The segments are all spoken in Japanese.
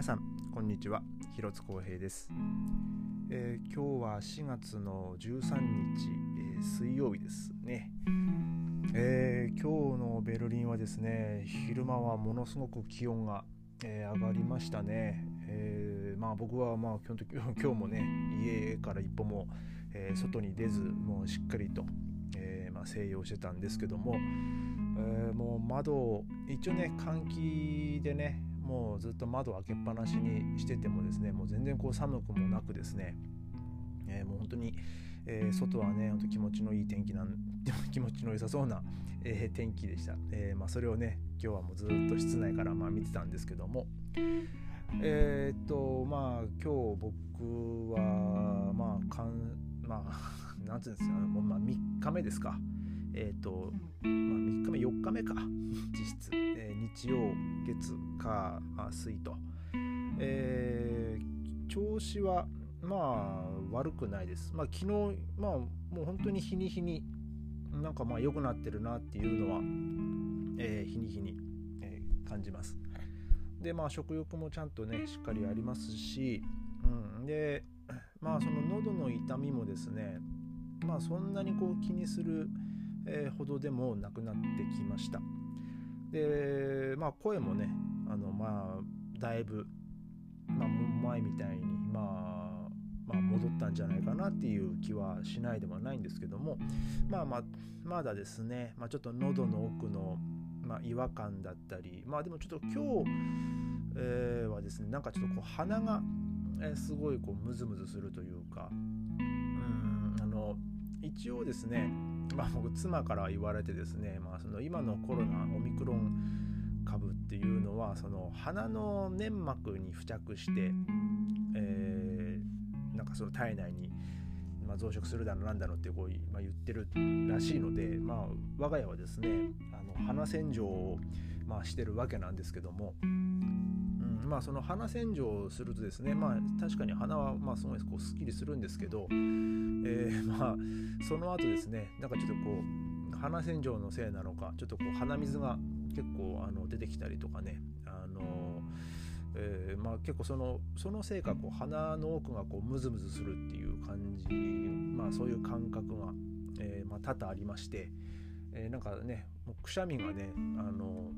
皆さんこんにちは。広津光平です、えー、今日は4月の13日、えー、水曜日ですね、えー、今日のベルリンはですね昼間はものすごく気温が、え上がりましたね、えまあ僕はまあ基本的 今日もね家から一歩も、え外に出ずもうしっかりと、えまあ、静養してたんですけども、えもう窓を一応ね換気でねもうずっと窓開けっぱなしにしててもですねもう全然こう寒くもなくですね、えー、もう本当に、えー、外はね本当気持ちのいい天気なん 気持ちの良さそうな、えー、天気でした、えまあ、それをね今日はもうずっと室内からまあ見てたんですけどもえっとまあ今日僕はまあかんまあ なんていうんですかもうまあ3日目ですか。えっ、ー、と、まあ、3日目4日目か。実質、えー、日曜月火水と、えー、調子はまあ悪くないです。まあ昨日まあもう本当に日に日になんかまあ良くなってるなっていうのは、えー、日に日に、えー、感じます。でまあ食欲もちゃんとねしっかりありますし、うん、でまあその喉の痛みもですねまあそんなにこう気にするえー、ほどでもなくなってきました。でまあ声もねあのまあだいぶ、まあ、前みたいにまあまあ、戻ったんじゃないかなっていう気はしないでもないんですけどもまあまあまだですね、まあ、ちょっと喉の奥の、まあ、違和感だったりまあでもちょっと今日、えー、はですねなんかちょっとこう鼻が、えー、すごいこうムズムズするというかうんあの一応ですねまあ、僕妻から言われてですね、まあ、その今のコロナオミクロン株っていうのはその鼻の粘膜に付着して、えー、なんかその体内に、まあ、増殖するだろうなんだろうってこう、まあ、言ってるらしいので、まあ、我が家はですねあの鼻洗浄を、まあ、してるわけなんですけども、まあその鼻洗浄をするとですねまあ確かに鼻はまあすごいこうすっきりするんですけど、えー、まあその後ですねなんかちょっとこう鼻洗浄のせいなのかちょっとこう鼻水が結構あの出てきたりとかねあのえー、まあ、結構そのそのせいかこう鼻の奥がこうムズムズするっていう感じ、まあ、そういう感覚が、えー、まあ、多々ありまして、えー、なんかねくしゃみがねあの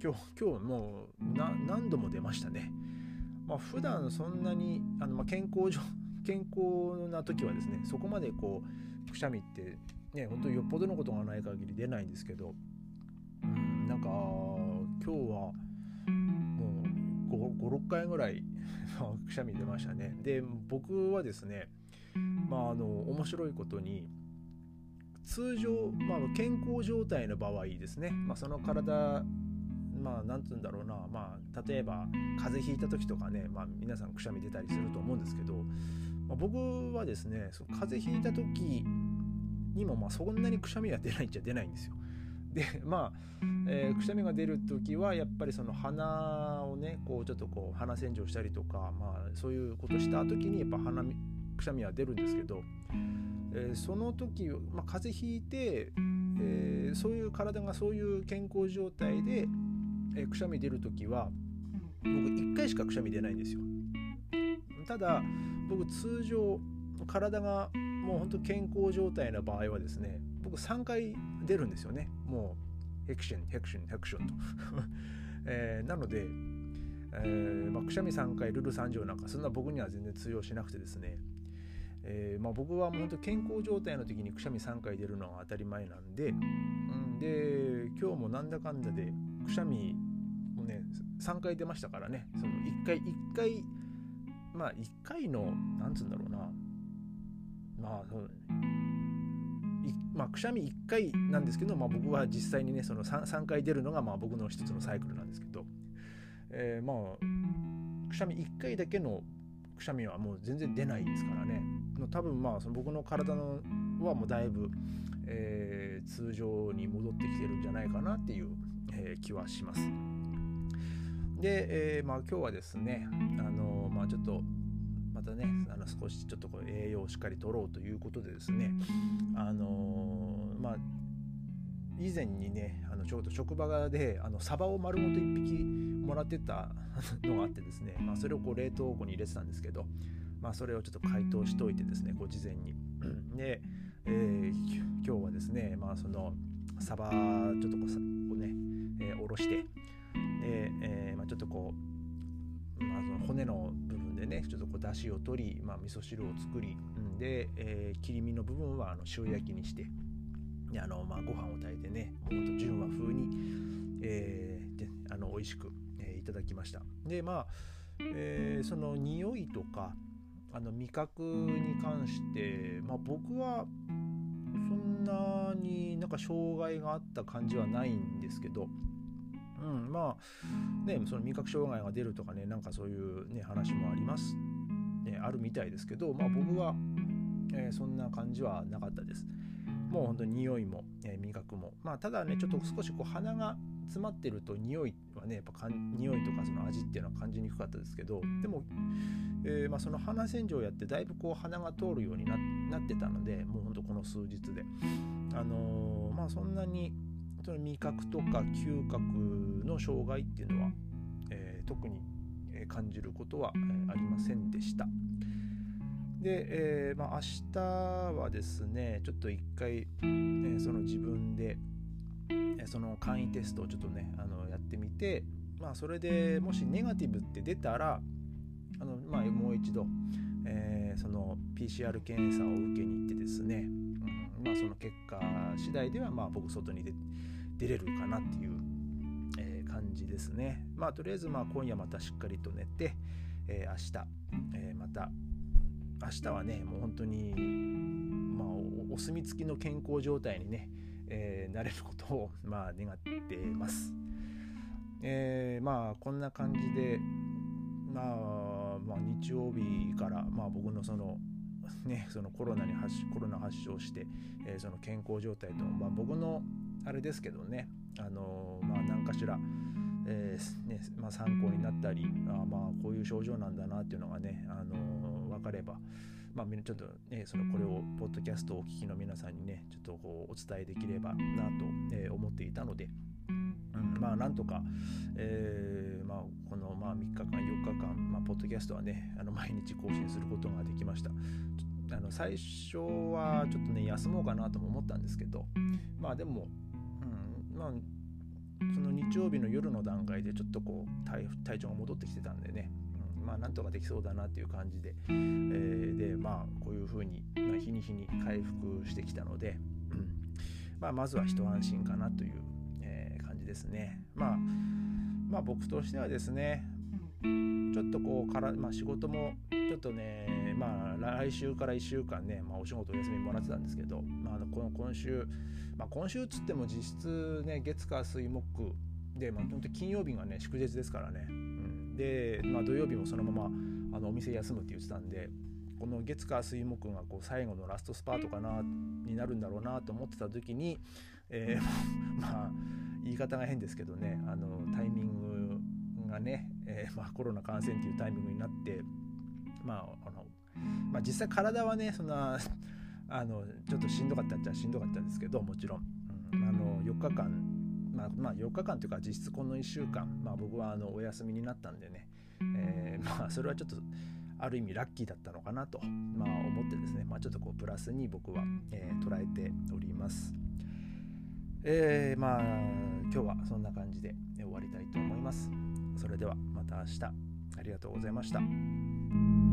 今日今日もう何度も出ましたね。まあ、普段そんなにあの、まあ、健康上 健康な時はですねそこまでこうくしゃみってね本当によっぽどのことがない限り出ないんですけどうんなんか今日はもう56回ぐらい くしゃみ出ましたね。で僕はですねまああの面白いことに通常、まあ、健康状態の場合ですね、まあ、その体まあ何て言うんだろうなまあ例えば風邪ひいた時とかね、まあ、皆さんくしゃみ出たりすると思うんですけど、まあ、僕はですねその風邪ひいた時にもまあそんなにくしゃみは出ないっちゃ出ないんですよ。でまあ、えー、くしゃみが出る時はやっぱりその鼻をねこうちょっとこう鼻洗浄したりとか、まあ、そういうことした時にやっぱ鼻くしゃみは出るんですけど、えー、その時、まあ、風邪ひいて、えー、そういう体がそういう健康状態でえー、くしゃみ出る時は僕1回しかくしゃみ出ないんですよ。ただ僕通常体がもうほんと健康状態の場合はですね僕3回出るんですよね。もうヘクションヘクションヘクションと、えー、なので、えーまあ、くしゃみ3回ルル3条なんかそんな僕には全然通用しなくてですね。えーまあ、僕はもう本当健康状態の時にくしゃみ3回出るのが当たり前なんで、うん、で今日もなんだかんだでくしゃみね3回出ましたからね。その1回1回まあ1回のなんつうんだろうな。まあそうまあ、くしゃみ1回なんですけど、まあ、僕は実際にねその 3, 3回出るのがまあ僕の一つのサイクルなんですけど、えー、まあくしゃみ1回だけのくしゃみはもう全然出ないですからね。多分まあその僕の体のはもうだいぶ、えー、通常に戻ってきてるんじゃないかなっていう、えー、気はします。で、えー、まあ今日はですねあのまあちょっとまたねあの少しちょっとこう栄養をしっかりとろうということでですねあのまあ以前にねあのちょうど職場であのサバを丸ごと1匹もらってた のがあってですね、まあ、それをこう冷凍庫に入れてたんですけど、まあ、それをちょっと解凍しておいてですねこう事前に。で、えー、今日はですね、まあ、そのサバちょっとこうね、えー、おろしてで、えー、ちょっとこう、まあ、その骨の部分でねちょっとこう出汁を取り、まあ、味噌汁を作り、うん、で、えー、切り身の部分はあの塩焼きにしてあの、まあ、ご飯を炊いてねもうほんと純和風に、えー、であの美味しく、えー、いただきました。でまあ、えー、その匂いとかあの味覚に関して、まあ、僕はそんなになんか障害があった感じはないんですけど、うん、まあねその味覚障害が出るとかねなんかそういう、ね、話もあります、ね、あるみたいですけど、まあ、僕は、えー、そんな感じはなかったです。もう本当に匂いも、えー、味覚も。まあただねちょっと少しこう鼻が詰まってると匂いはねやっぱかん匂いとかその味っていうのは感じにくかったですけどでも、えー、まあ、その鼻洗浄をやってだいぶこう鼻が通るようになってたのでもうほんとこの数日で。あのー、まあそんなにその味覚とか嗅覚の障害っていうのは、えー、特に感じることはありませんでした。で、えーまあ、明日はですねちょっと一回、えー、その自分で、えー、その簡易テストをちょっとねあのやってみて、まあ、それでもしネガティブって出たらあの、まあ、もう一度、えー、その PCR 検査を受けに行ってですね、まあ、その結果次第では、まあ、僕外に出れるかなっていう、えー、感じですね。まあ、とりあえずまあ今夜またしっかりと寝て、えー、明日、えー、また明日はねもう本当に、まあ、お墨付きの健康状態にね、えー、なれることを、まあ、願ってます。えー、まあこんな感じで、まあ、まあ日曜日から、まあ、僕のそのね、そのコロナに発コロナ発症して、えー、その健康状態と、まあ、僕のあれですけどね、あのー、まあ、何かしら、えーねまあ、参考になったりあまあこういう症状なんだなっていうのがね、あの分かれば、まあ、ちょっとね、そのこれを、ポッドキャストをお聞きの皆さんにね、ちょっとこうお伝えできればなと、え、思っていたので、うん、まあなんとか、えー、まあ、このまあ3日間、4日間、まあ、ポッドキャストはね、あの毎日更新することができました。あの最初はちょっとね、休もうかなとも思ったんですけど、まあでも、うん、まあ、その日曜日の夜の段階でちょっとこう体体調が戻ってきてたんでね、まあ、なんとかできそうだなっていう感じで、えー、で、まあ、こういうふうに、まあ、日に日に回復してきたので、まあ、まずは一安心かなという、えー、感じですね。まあ、まあ、僕としてはですね、ちょっとこうから、まあ、仕事もちょっとね、まあ、来週から1週間ね、まあ、お仕事お休みもらってたんですけど、まあ、あのこの今週、まあ、今週っつっても実質ね月火水木で、まあ、本当金曜日がね祝日ですからね、で、まあ、土曜日もそのままあのお店休むって言ってたんでこの月火水木がこう最後のラストスパートかなになるんだろうなと思ってた時に、えー、まあ言い方が変ですけどねあのタイミングがね、えー、まあ、コロナ感染っていうタイミングになってまああの、まあ、実際体はねそんなあのちょっとしんどかったっちゃしんどかったんですけどもちろん、うん、あの4日間まあ、まあ、4日間というか実質この1週間、まあ、僕はあのお休みになったんでね、えー、まあそれはちょっとある意味ラッキーだったのかなと、まあ、思ってですね、まあ、ちょっとこうプラスに僕は、えー、捉えております。えー、まあ今日はそんな感じで終わりたいと思います。それではまた明日ありがとうございました。